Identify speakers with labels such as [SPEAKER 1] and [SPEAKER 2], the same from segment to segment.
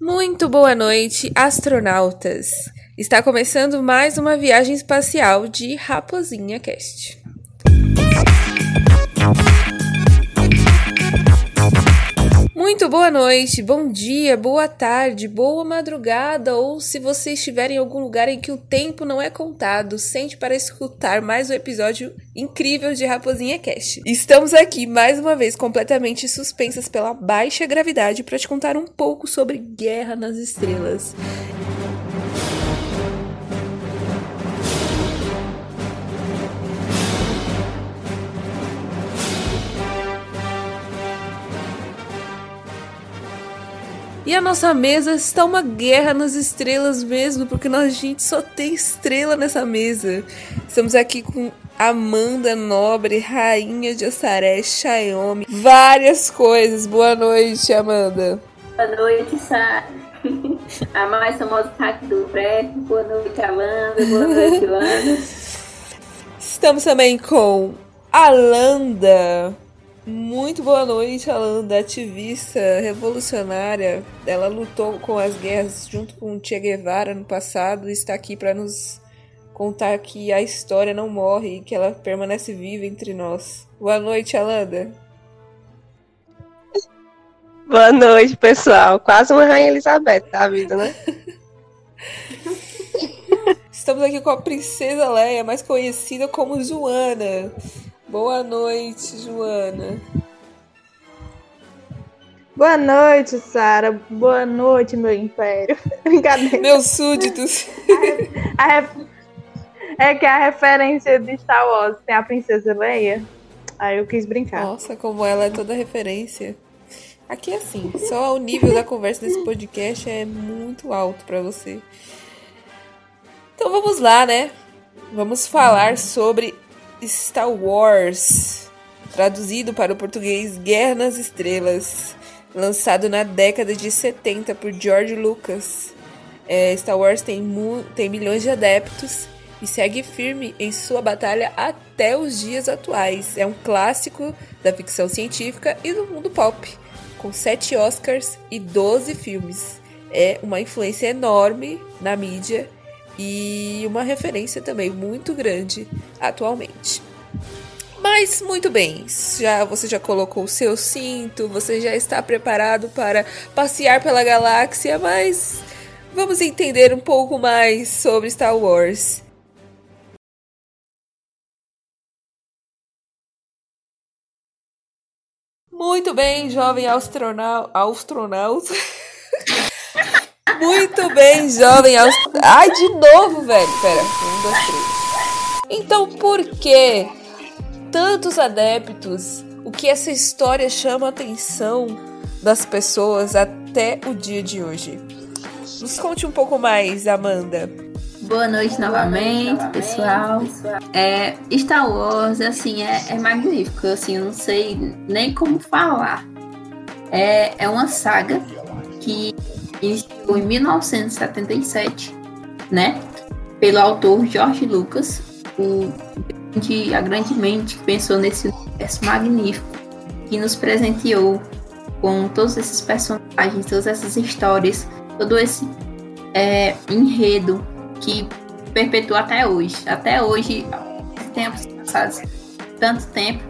[SPEAKER 1] Muito boa noite, astronautas! Está começando mais uma viagem espacial de Raposinha Cast. Muito boa noite, bom dia, boa tarde, boa madrugada, ou se você estiver em algum lugar em que o tempo não é contado, sente para escutar mais um episódio incrível de Raposinha Cast. Estamos aqui mais uma vez completamente suspensas pela baixa gravidade para te contar um pouco sobre Guerra nas Estrelas. E a nossa mesa está uma guerra nas estrelas mesmo, porque nós, gente, só tem estrela nessa mesa. Estamos aqui com Amanda Nobre, Rainha de Assaré, Xiaomi, várias coisas. Boa noite, Amanda.
[SPEAKER 2] Boa noite, Sara. A mais famosa hack do prédio. Boa noite, Amanda. Boa noite, Landa.
[SPEAKER 1] Estamos também com Alanda. Muito boa noite, Alanda, ativista revolucionária. Ela lutou com as guerras junto com Che Guevara no passado e está aqui para nos contar que a história não morre e que ela permanece viva entre nós. Boa noite, Alanda.
[SPEAKER 3] Boa noite, pessoal. Quase uma Rainha Elizabeth da vida, né?
[SPEAKER 1] Estamos aqui com a Princesa Leia, mais conhecida como Joana. Boa noite, Joana.
[SPEAKER 4] Boa noite, Sara. Boa noite, meu império.
[SPEAKER 1] Brincadeira. Meus súditos.
[SPEAKER 4] A, a, é que a referência de Star Wars tem a princesa Leia. Aí eu quis brincar.
[SPEAKER 1] Nossa, como ela é toda referência. Aqui é assim, só o nível da conversa desse podcast é muito alto para você. Então vamos lá, né? Vamos falar sobre Star Wars, traduzido para o português Guerra nas Estrelas, lançado na década de 70 por George Lucas. É, Star Wars tem, tem milhões de adeptos e segue firme em sua batalha até os dias atuais. É um clássico da ficção científica e do mundo pop, com 7 Oscars e 12 filmes. É uma influência enorme na mídia e uma referência também muito grande atualmente. Mas muito bem, já você já colocou o seu cinto, você já está preparado para passear pela galáxia, mas vamos entender um pouco mais sobre Star Wars. Muito bem, jovem astronauta. astronauta. Muito bem, jovem. Aust... Ai, de novo, velho. Pera, um, dois, três. Então, por que tantos adeptos? O que essa história chama a atenção das pessoas até o dia de hoje? Nos conte um pouco mais, Amanda.
[SPEAKER 2] Boa noite novamente, pessoal. É, Star Wars, assim, é, é magnífico. Assim, eu não sei nem como falar. É, é uma saga que iniciou em 1977, né? Pelo autor George Lucas, o de a grande mente que pensou nesse universo magnífico que nos presenteou com todos esses personagens, todas essas histórias, todo esse é, enredo que perpetua até hoje. Até hoje, tempos passados, tanto tempo,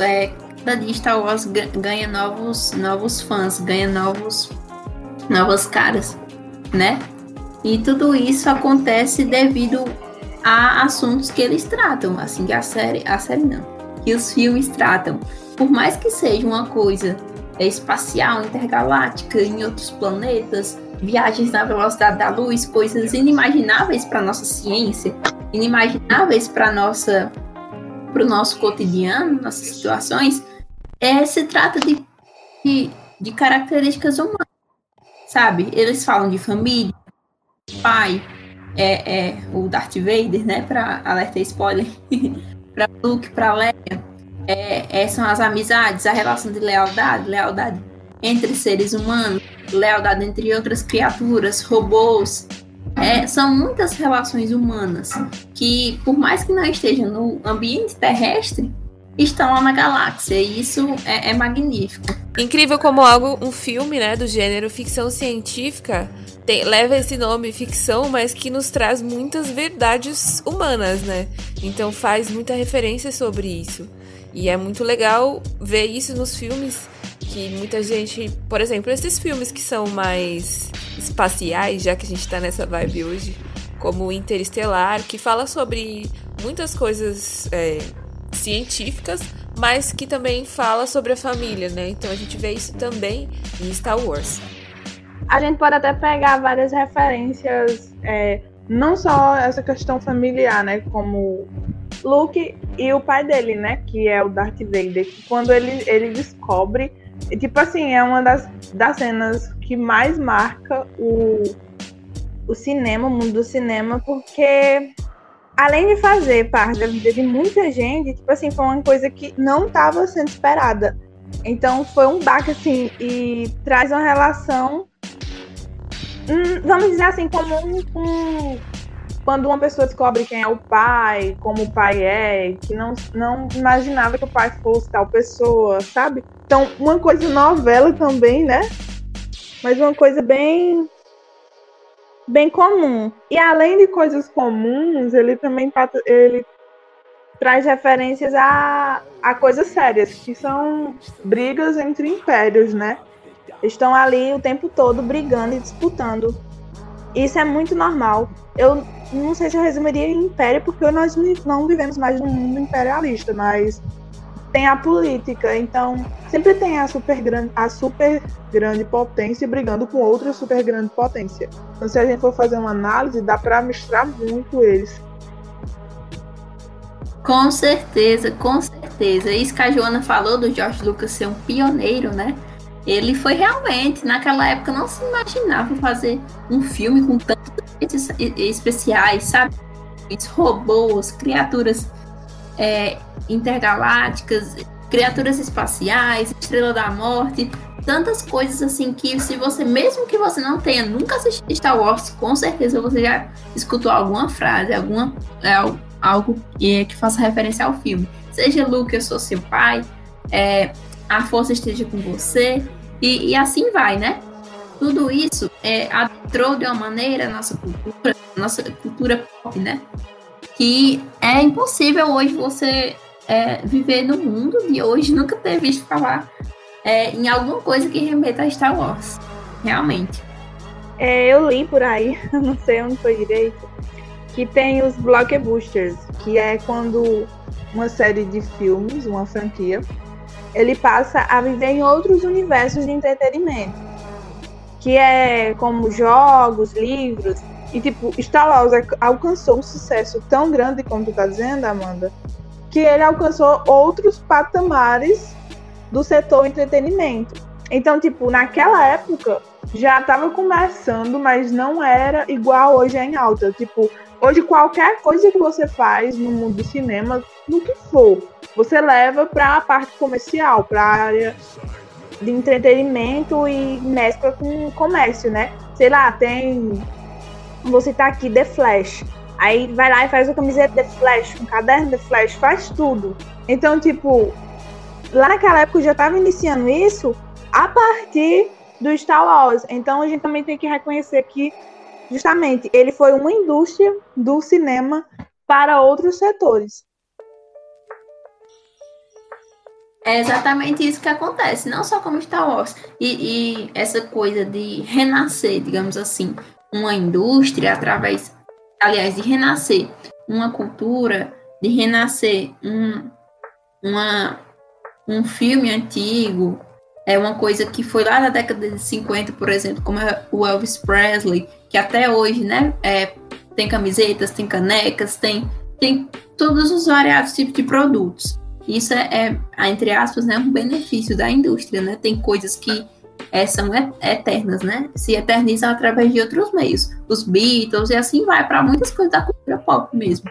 [SPEAKER 2] é, cada dia Star Wars ganha novos, novos fãs, ganha novos novas caras, né? E tudo isso acontece devido a assuntos que eles tratam, assim que a série, a série não, que os filmes tratam. Por mais que seja uma coisa espacial, intergaláctica, em outros planetas, viagens na velocidade da luz, coisas inimagináveis para nossa ciência, inimagináveis para nossa para o nosso cotidiano, nossas situações, é, se trata de, de, de características humanas sabe? Eles falam de família, pai, é, é o Darth Vader, né? Para alertar spoiler, para Luke, para Leia, é, é, são as amizades, a relação de lealdade, lealdade entre seres humanos, lealdade entre outras criaturas, robôs. É, são muitas relações humanas que, por mais que não estejam no ambiente terrestre, estão lá na galáxia. E isso é, é magnífico.
[SPEAKER 1] Incrível como algo, um filme, né, do gênero ficção científica, tem, leva esse nome ficção, mas que nos traz muitas verdades humanas, né? Então faz muita referência sobre isso. E é muito legal ver isso nos filmes que muita gente, por exemplo, esses filmes que são mais espaciais, já que a gente tá nessa vibe hoje, como Interestelar, que fala sobre muitas coisas é, científicas, mas que também fala sobre a família, né? Então a gente vê isso também em Star Wars.
[SPEAKER 4] A gente pode até pegar várias referências, é, não só essa questão familiar, né? Como Luke e o pai dele, né? Que é o Darth Vader. Que quando ele, ele descobre. Tipo assim, é uma das, das cenas que mais marca o, o cinema, o mundo do cinema, porque além de fazer parte da vida de muita gente, tipo assim, foi uma coisa que não estava sendo esperada. Então foi um baque, assim, e traz uma relação, hum, vamos dizer assim, comum com quando uma pessoa descobre quem é o pai, como o pai é, que não, não imaginava que o pai fosse tal pessoa, sabe? Então, uma coisa novela também, né? Mas uma coisa bem bem comum. E além de coisas comuns, ele também ele traz referências a, a coisas sérias, que são brigas entre impérios, né? Estão ali o tempo todo brigando e disputando. Isso é muito normal. Eu não sei se eu resumiria em império, porque nós não vivemos mais num mundo imperialista, mas tem a política, então sempre tem a super grande, a super grande potência brigando com outra super grande potência. Então se a gente for fazer uma análise, dá para misturar muito eles.
[SPEAKER 2] Com certeza, com certeza. Isso que a Joana falou do George Lucas ser um pioneiro, né? Ele foi realmente, naquela época não se imaginava fazer um filme com tantos especiais, sabe? Robôs, criaturas é, intergalácticas, criaturas espaciais, Estrela da Morte, tantas coisas assim que se você, mesmo que você não tenha nunca assistido Star Wars, com certeza você já escutou alguma frase, alguma é, algo que, que faça referência ao filme. Seja Luke, eu sou seu pai, é, a força esteja com você, e, e assim vai, né? Tudo isso é, de uma maneira a nossa cultura, nossa cultura pop, né? Que é impossível hoje você é, viver no mundo de hoje nunca ter visto falar é, em alguma coisa que remeta a Star Wars. Realmente.
[SPEAKER 4] É, eu li por aí, não sei onde foi direito, que tem os blockbusters, que é quando uma série de filmes, uma franquia, ele passa a viver em outros universos de entretenimento. Que é como jogos, livros. E tipo, Star Wars alcançou um sucesso tão grande como tu tá dizendo, Amanda, que ele alcançou outros patamares do setor entretenimento. Então, tipo, naquela época já estava começando, mas não era igual hoje é em alta. Tipo, hoje qualquer coisa que você faz no mundo do cinema, no que for, você leva para a parte comercial, para a área de entretenimento e mescla com comércio, né? Sei lá, tem. Vou citar aqui The Flash. Aí vai lá e faz a camiseta de Flash, um caderno de Flash, faz tudo. Então, tipo, lá naquela época eu já estava iniciando isso a partir do Star Wars. Então a gente também tem que reconhecer que, justamente, ele foi uma indústria do cinema para outros setores.
[SPEAKER 2] É exatamente isso que acontece, não só como Star Wars. E, e essa coisa de renascer, digamos assim, uma indústria através aliás, de renascer uma cultura, de renascer um, uma, um filme antigo, é uma coisa que foi lá na década de 50, por exemplo, como é o Elvis Presley, que até hoje, né, é, tem camisetas, tem canecas, tem, tem todos os variados tipos de produtos. Isso é, é, entre aspas, né, um benefício da indústria, né? Tem coisas que é, são eternas, né? Se eternizam através de outros meios. Os Beatles e assim vai para muitas coisas da cultura pop mesmo.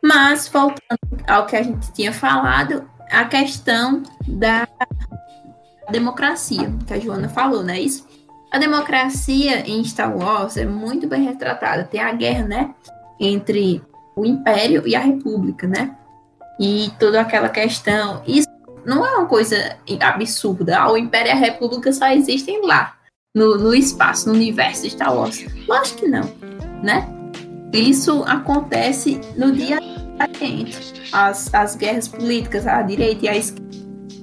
[SPEAKER 2] Mas, voltando ao que a gente tinha falado, a questão da democracia, que a Joana falou, né? Isso. A democracia em Star Wars é muito bem retratada. Tem a guerra, né? Entre o Império e a República, né? E toda aquela questão. Isso não é uma coisa absurda. Ah, o Império e a República só existem lá, no, no espaço, no universo de Star Wars. Lógico que não, né? Isso acontece no dia a dia. As, as guerras políticas, a direita e a esquerda,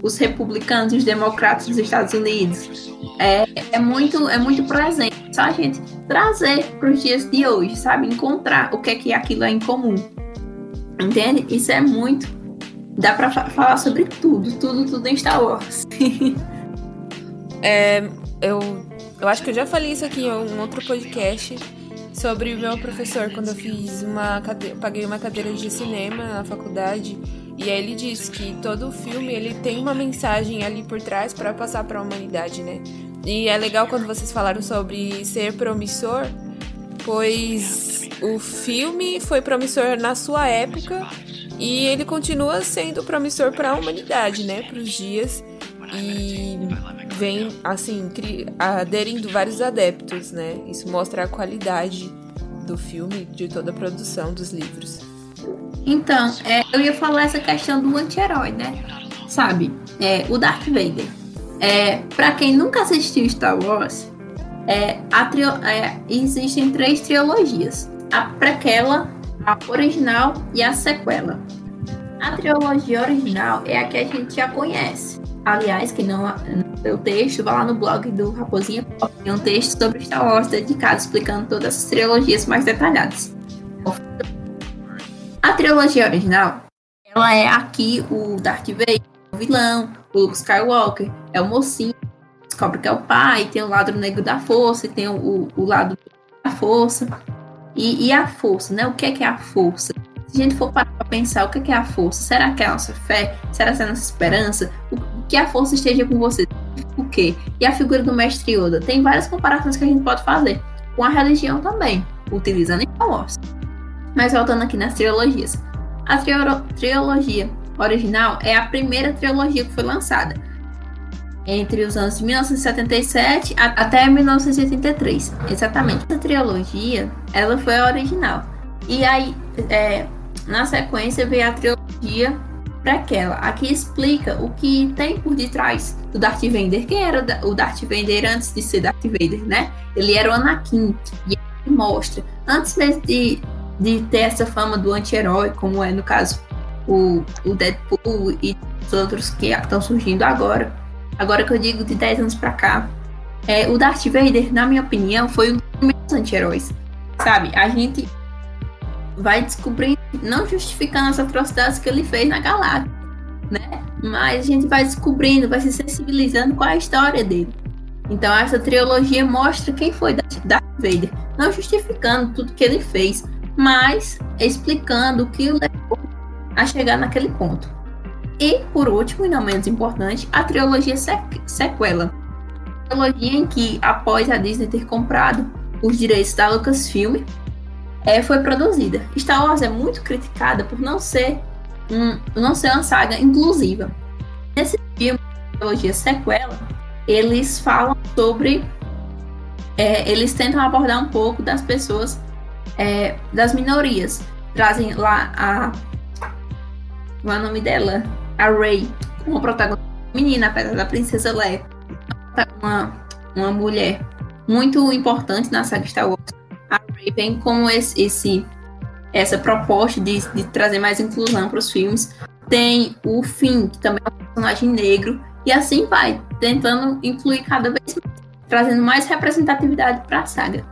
[SPEAKER 2] os republicanos e os democratas dos Estados Unidos. É, é, muito, é muito presente. Só a gente trazer para os dias de hoje, sabe? Encontrar o que é que aquilo é em comum. Entende? Isso é muito. Dá para falar sobre tudo, tudo, tudo em Star Wars.
[SPEAKER 1] é, eu, eu acho que eu já falei isso aqui em um outro podcast sobre o meu professor quando eu fiz uma cadeira, paguei uma cadeira de cinema na faculdade e aí ele disse que todo filme ele tem uma mensagem ali por trás para passar para a humanidade, né? E é legal quando vocês falaram sobre ser promissor, pois o filme foi promissor na sua época e ele continua sendo promissor para a humanidade, né? Para os dias e vem assim aderindo vários adeptos, né? Isso mostra a qualidade do filme, de toda a produção dos livros.
[SPEAKER 2] Então, é, eu ia falar essa questão do anti-herói, né? Sabe, é, o Darth Vader. É, para quem nunca assistiu Star Wars, é, é, existem três trilogias: a prequela, a original e a sequela. A trilogia original é a que a gente já conhece. Aliás, que não o texto, vá lá no blog do Raposinha tem um texto sobre Star Wars dedicado explicando todas as trilogias mais detalhadas. A trilogia original, ela é aqui o Darth Vader, o vilão, o Luke Skywalker, é o mocinho, descobre que é o pai, tem o lado negro da força, tem o, o lado da força. E, e, a força, né? O que é, que é a força? Se a gente for parar para pensar, o que é, que é a força? Será que é a nossa fé? Será que é a nossa esperança? O, que a força esteja com você? O quê? E a figura do mestre Yoda? Tem várias comparações que a gente pode fazer com a religião também, utilizando em Wars. Mas voltando aqui nas trilogias. A trilogia original é a primeira trilogia que foi lançada entre os anos de 1977 até 1983. Exatamente. Essa trilogia, ela foi a original. E aí, é, na sequência, veio a trilogia prequela. Aqui explica o que tem por detrás do Darth Vader. Quem era o Darth Vader antes de ser Darth Vader, né? Ele era o Anakin. E ele mostra, antes mesmo de, de ter essa fama do anti-herói, como é no caso o, o Deadpool e os outros que estão surgindo agora, agora que eu digo de 10 anos para cá, é, o Darth Vader, na minha opinião, foi um dos anti-heróis. Sabe? A gente vai descobrindo, não justificando as atrocidades que ele fez na galáxia, né? Mas a gente vai descobrindo, vai se sensibilizando com a história dele. Então essa trilogia mostra quem foi Darth Vader, não justificando tudo que ele fez, mas explicando o que o levou a chegar naquele ponto. E, por último, e não menos importante, a trilogia sequela. A trilogia em que, após a Disney ter comprado os direitos da Lucasfilm, é, foi produzida. Star Wars é muito criticada por não ser, um, não ser uma saga inclusiva. Nesse filme, a trilogia sequela, eles falam sobre. É, eles tentam abordar um pouco das pessoas, é, das minorias. Trazem lá a. Qual é o nome dela? A Rey, como protagonista menina, apesar da Princesa Leia. Uma, uma mulher muito importante na saga Star Wars a Ray vem com esse, esse essa proposta de, de trazer mais inclusão para os filmes. Tem o Finn, que também é um personagem negro, e assim vai, tentando incluir cada vez mais, trazendo mais representatividade para a saga.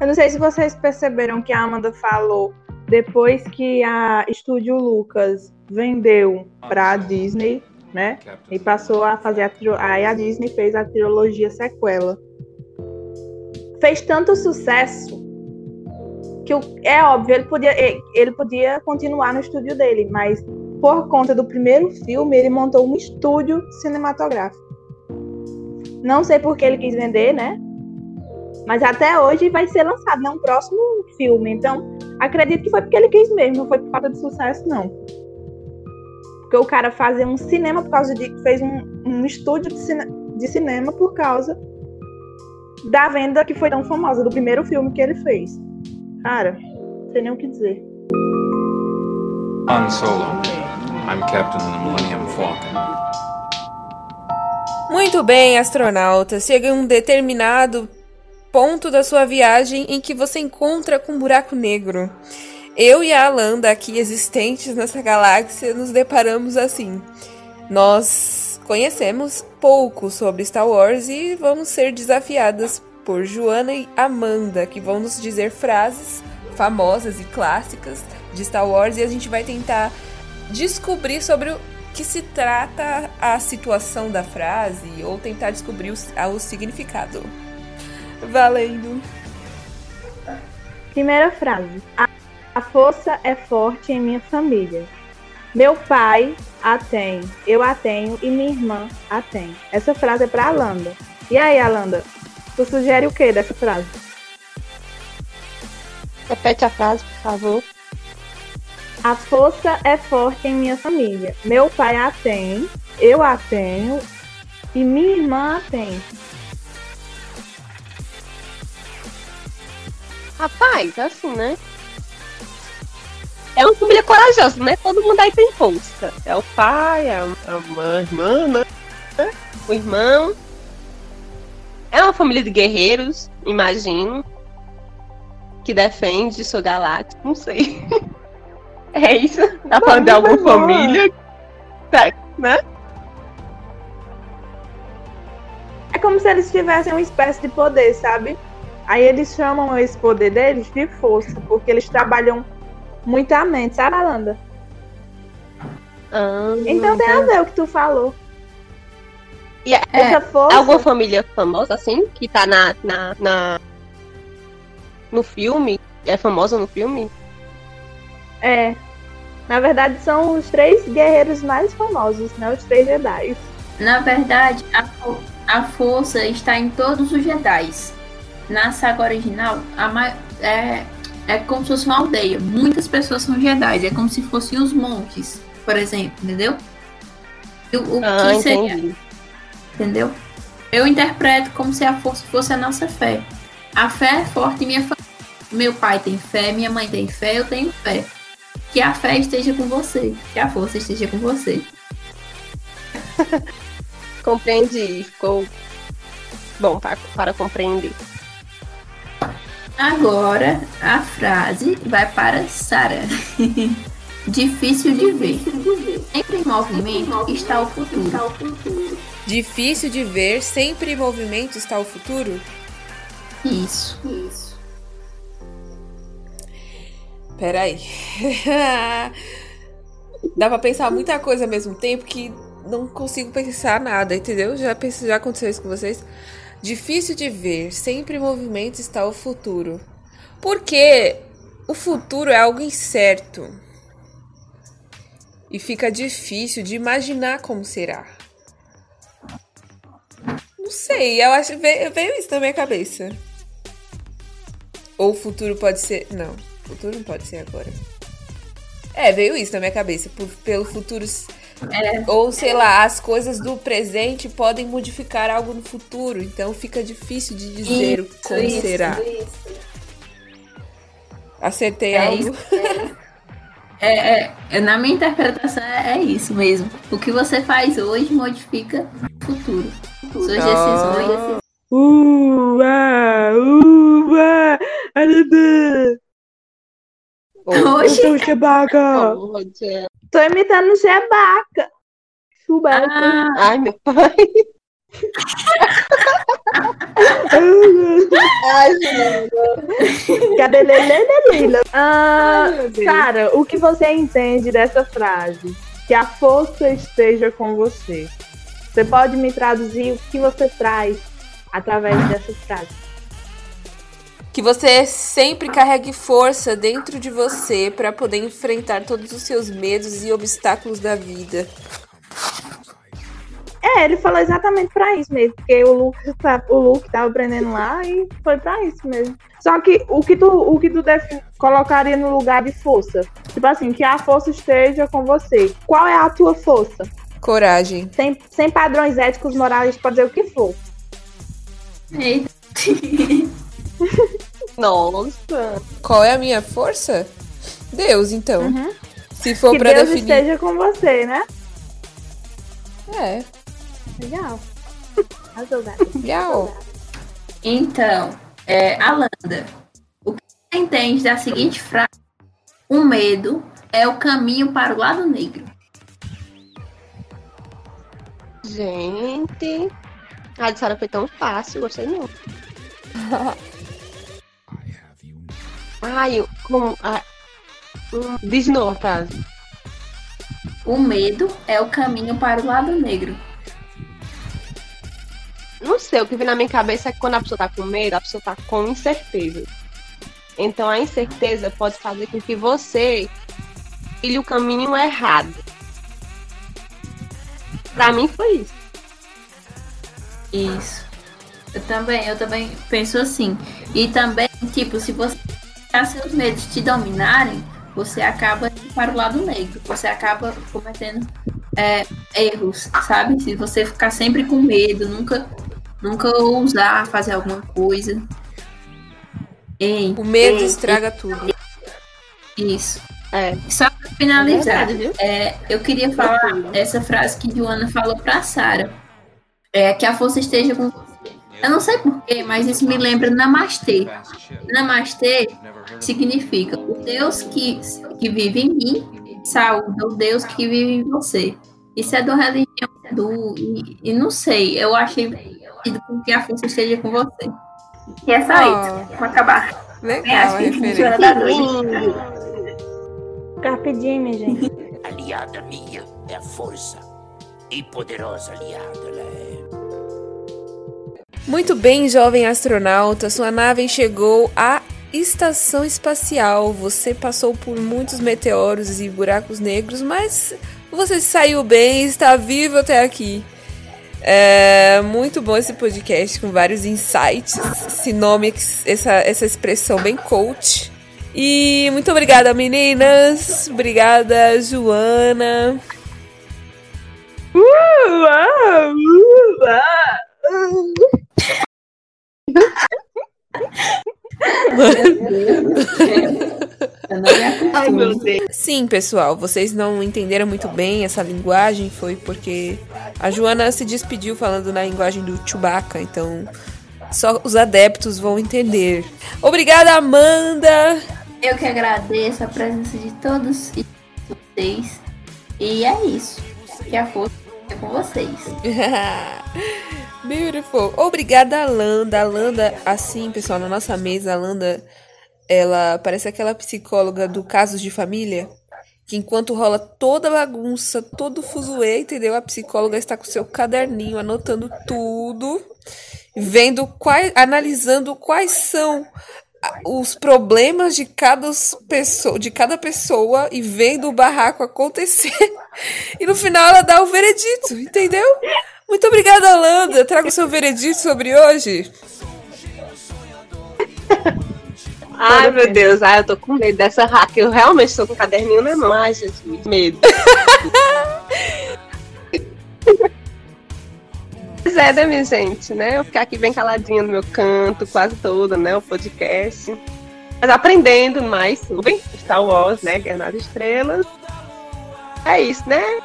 [SPEAKER 4] Eu não sei se vocês perceberam que a Amanda falou depois que a Estúdio Lucas vendeu para a Disney, né? E passou a fazer a aí a Disney fez a trilogia sequela fez tanto sucesso que é óbvio, ele podia, ele podia continuar no estúdio dele, mas por conta do primeiro filme, ele montou um estúdio cinematográfico. Não sei por que ele quis vender, né? Mas até hoje vai ser lançado, né? Um próximo filme. Então, acredito que foi porque ele quis mesmo, não foi por falta de sucesso, não. Porque o cara fazia um cinema por causa de. fez um, um estúdio de, cine, de cinema por causa da venda que foi tão famosa, do primeiro filme que ele fez. Cara, não sei nem o que dizer.
[SPEAKER 5] Han Solo. I'm captain of the Millennium Falcon.
[SPEAKER 1] Muito bem, astronauta. Chega em um determinado ponto da sua viagem em que você encontra com um buraco negro. Eu e a Alanda, aqui existentes nessa galáxia, nos deparamos assim. Nós conhecemos pouco sobre Star Wars e vamos ser desafiadas por Joana e Amanda, que vão nos dizer frases famosas e clássicas de Star Wars e a gente vai tentar descobrir sobre o que se trata a situação da frase ou tentar descobrir o, o significado. Valendo.
[SPEAKER 4] Primeira frase. A, a força é forte em minha família. Meu pai a tem, eu a tenho e minha irmã a tem. Essa frase é para Alanda. E aí, Alanda, tu sugere o que dessa frase?
[SPEAKER 3] Repete a frase, por favor.
[SPEAKER 4] A força é forte em minha família. Meu pai a tem, eu a tenho e minha irmã a tem.
[SPEAKER 3] Rapaz, assim, né? É uma família corajosa, né? Todo mundo aí tem força. É o pai, é a, a irmã, né? O irmão. É uma família de guerreiros, imagino. Que defende sua galáxia, não sei. É isso? Tá falando de alguma família? Tá, né?
[SPEAKER 4] É como se eles tivessem uma espécie de poder, sabe? Aí eles chamam esse poder deles de força, porque eles trabalham muita mente, sabe, Alanda?
[SPEAKER 3] Ah,
[SPEAKER 4] Então tem a ver o que tu falou.
[SPEAKER 3] E é,
[SPEAKER 4] Essa força.
[SPEAKER 3] alguma família famosa, assim, que tá na, na, na- no filme? É famosa no filme?
[SPEAKER 4] É. Na verdade, são os três guerreiros mais famosos, né? Os três Jedi.
[SPEAKER 2] Na verdade, a, a força está em todos os Jedi. Na saga original, é, é como se fosse uma aldeia. Muitas pessoas são Jedi. É como se fossem os monges, por exemplo, entendeu? O, o
[SPEAKER 3] Ah,
[SPEAKER 2] que seria,
[SPEAKER 3] entendi.
[SPEAKER 2] entendeu? Eu interpreto como se a força fosse a nossa fé. A fé é forte em minha família. Meu pai tem fé, minha mãe tem fé, eu tenho fé. Que a fé esteja com você, que a força esteja com você.
[SPEAKER 3] Compreendi. Ficou bom para, para compreender.
[SPEAKER 2] Agora a frase vai para Sara. Difícil de ver. Sempre em movimento está o futuro.
[SPEAKER 1] Difícil de ver, sempre em movimento está o futuro?
[SPEAKER 2] Isso.
[SPEAKER 1] Peraí. Dá pra pensar muita coisa ao mesmo tempo que não consigo pensar nada, entendeu? Já, pense- já aconteceu isso com vocês? Difícil de ver, sempre em movimento está o futuro. Porque o futuro é algo incerto. E fica difícil de imaginar como será. Não sei, eu acho veio, isso na minha cabeça. Ou o futuro pode ser. Não, o futuro não pode ser agora. É, veio isso na minha cabeça. Por, pelo futuro. S- Ou sei lá, as coisas do presente podem modificar algo no futuro. Então fica difícil de dizer o
[SPEAKER 2] Isso,
[SPEAKER 1] como
[SPEAKER 2] isso,
[SPEAKER 1] será. Acertei
[SPEAKER 2] É
[SPEAKER 1] algo.
[SPEAKER 2] É, é- é- na minha interpretação é, é isso mesmo. O que você faz hoje modifica o futuro. Suas decisões.
[SPEAKER 4] Uva, uva, Alanda. Eu
[SPEAKER 2] Hoje,
[SPEAKER 4] Tô imitando o Chewbacca. Chewbacca.
[SPEAKER 2] ah,
[SPEAKER 3] Ai, meu pai. Ai.
[SPEAKER 4] Cadê? Ah, cara, o que você entende dessa frase? Que a força esteja com você. Você pode me traduzir o que você traz através dessa frase?
[SPEAKER 1] Que você sempre carregue força dentro de você para poder enfrentar todos os seus medos e obstáculos da vida.
[SPEAKER 4] É, ele falou exatamente pra isso mesmo, porque o Luke, tá, o Luke tava aprendendo lá e foi pra isso mesmo. Só que o que tu, o que tu defi- colocaria no lugar de força? Tipo assim, que a força esteja com você. Qual é a tua força?
[SPEAKER 1] Coragem.
[SPEAKER 4] Sem, sem padrões éticos, morais, pode dizer o que for.
[SPEAKER 2] eita.
[SPEAKER 3] Nossa.
[SPEAKER 1] Qual é a minha força? Deus, então.
[SPEAKER 4] Uhum.
[SPEAKER 1] Se for
[SPEAKER 4] que
[SPEAKER 1] pra
[SPEAKER 4] Deus
[SPEAKER 1] definir.
[SPEAKER 4] esteja com você, né?
[SPEAKER 1] É,
[SPEAKER 4] Legal.
[SPEAKER 1] Legal.
[SPEAKER 2] Então, é, Alanda, o que você entende da seguinte frase? O medo é o caminho para o lado negro.
[SPEAKER 3] Gente. A de Sara foi tão fácil, gostei não. Ai, como. Ah, diz novo a frase.
[SPEAKER 2] O medo é o caminho para o lado negro.
[SPEAKER 3] Não sei, o que vem na minha cabeça é que quando a pessoa tá com medo, a pessoa tá com incerteza. Então a incerteza pode fazer com que você trilhe o caminho errado. Pra mim foi isso.
[SPEAKER 2] Isso. Eu também, eu também penso assim. E também, tipo, se você deixar seus medos te dominarem, você acaba indo para o lado negro. Você acaba cometendo é, erros, sabe? Se você ficar sempre com medo, nunca, nunca ousar fazer alguma coisa. Ei,
[SPEAKER 1] O medo estraga tudo.
[SPEAKER 2] isso.
[SPEAKER 3] É.
[SPEAKER 2] Só para finalizar,
[SPEAKER 3] verdade, viu?
[SPEAKER 2] é, eu queria falar essa frase que Joana falou para Sara. É que a força esteja com. Eu não sei porquê, mas isso me lembra Namastê. Namastê significa o Deus que, que vive em mim, saúde, o Deus que vive em você. Isso é da religião do. E, e não sei, eu achei que a força esteja com você. E é só
[SPEAKER 1] Oh.
[SPEAKER 2] isso. Vou acabar.
[SPEAKER 1] Legal referência.
[SPEAKER 2] doida.
[SPEAKER 4] Carpe diem, gente.
[SPEAKER 6] Aliada minha é a força. E poderosa aliada ela é.
[SPEAKER 1] Muito bem, jovem astronauta, sua nave chegou à estação espacial. Você passou por muitos meteoros e buracos negros, mas você saiu bem e está vivo até aqui. É muito bom esse podcast com vários insights, esse nome, essa, essa expressão bem coach. E muito obrigada, meninas. Obrigada, Joana.
[SPEAKER 2] Eu não me acostumo.
[SPEAKER 3] Ai, meu Deus.
[SPEAKER 1] Sim, pessoal, vocês não entenderam muito bem essa linguagem, foi porque a Joana se despediu falando na linguagem do Chewbacca, então só os adeptos vão entender. Obrigada, Amanda!
[SPEAKER 2] Eu que agradeço a presença de todos e vocês. E é isso. Que a força é com vocês.
[SPEAKER 1] Beautiful. Obrigada, Alanda. Alanda, assim, pessoal, na nossa mesa, a Alanda, ela parece aquela psicóloga do Casos de Família, que enquanto rola toda a bagunça, todo o fuzuê, entendeu? A psicóloga está com seu caderninho, anotando tudo, vendo quais, analisando quais são a- os problemas de cada pessoa, de cada pessoa e vendo o barraco acontecer. E no final ela dá o veredito, entendeu? Muito obrigada, Alanda. Traga o seu veredito sobre hoje.
[SPEAKER 3] Ai, meu Deus. Ai, eu tô com medo dessa hack. Eu realmente tô com o caderninho na mão. Ai, Jesus, medo. Pois é, né, minha gente, né? Eu ficar aqui bem caladinha no meu canto, quase toda, né? O podcast. Mas aprendendo mais sobre Star Wars, né? Guerra nas Estrelas. É isso, né?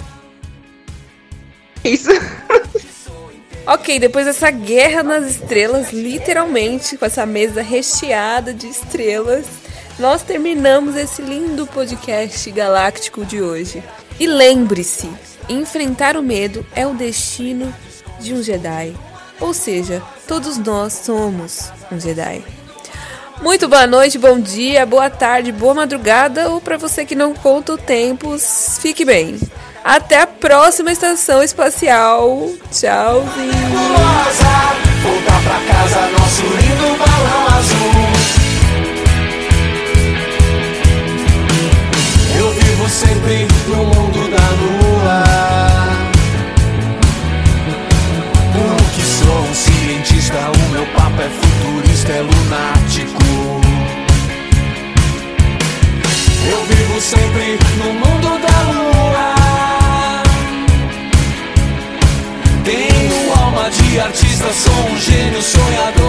[SPEAKER 3] Isso.
[SPEAKER 1] Depois dessa guerra nas estrelas, literalmente, com essa mesa recheada de estrelas, nós terminamos esse lindo podcast galáctico de hoje. E lembre-se, enfrentar o medo é o destino de um Jedi. Ou seja, todos nós somos um Jedi. Muito boa noite, bom dia, boa tarde, boa madrugada, ou para você que não conta o tempo, fique bem. Até a próxima estação espacial. Tchauzinho.
[SPEAKER 7] Voltar pra casa, nosso lindo balão azul. Eu vivo sempre no mundo da lua. Porque sou um cientista, o meu papo é futurista, é lunático. Eu vivo sempre no mundo Sou um gênio sonhador.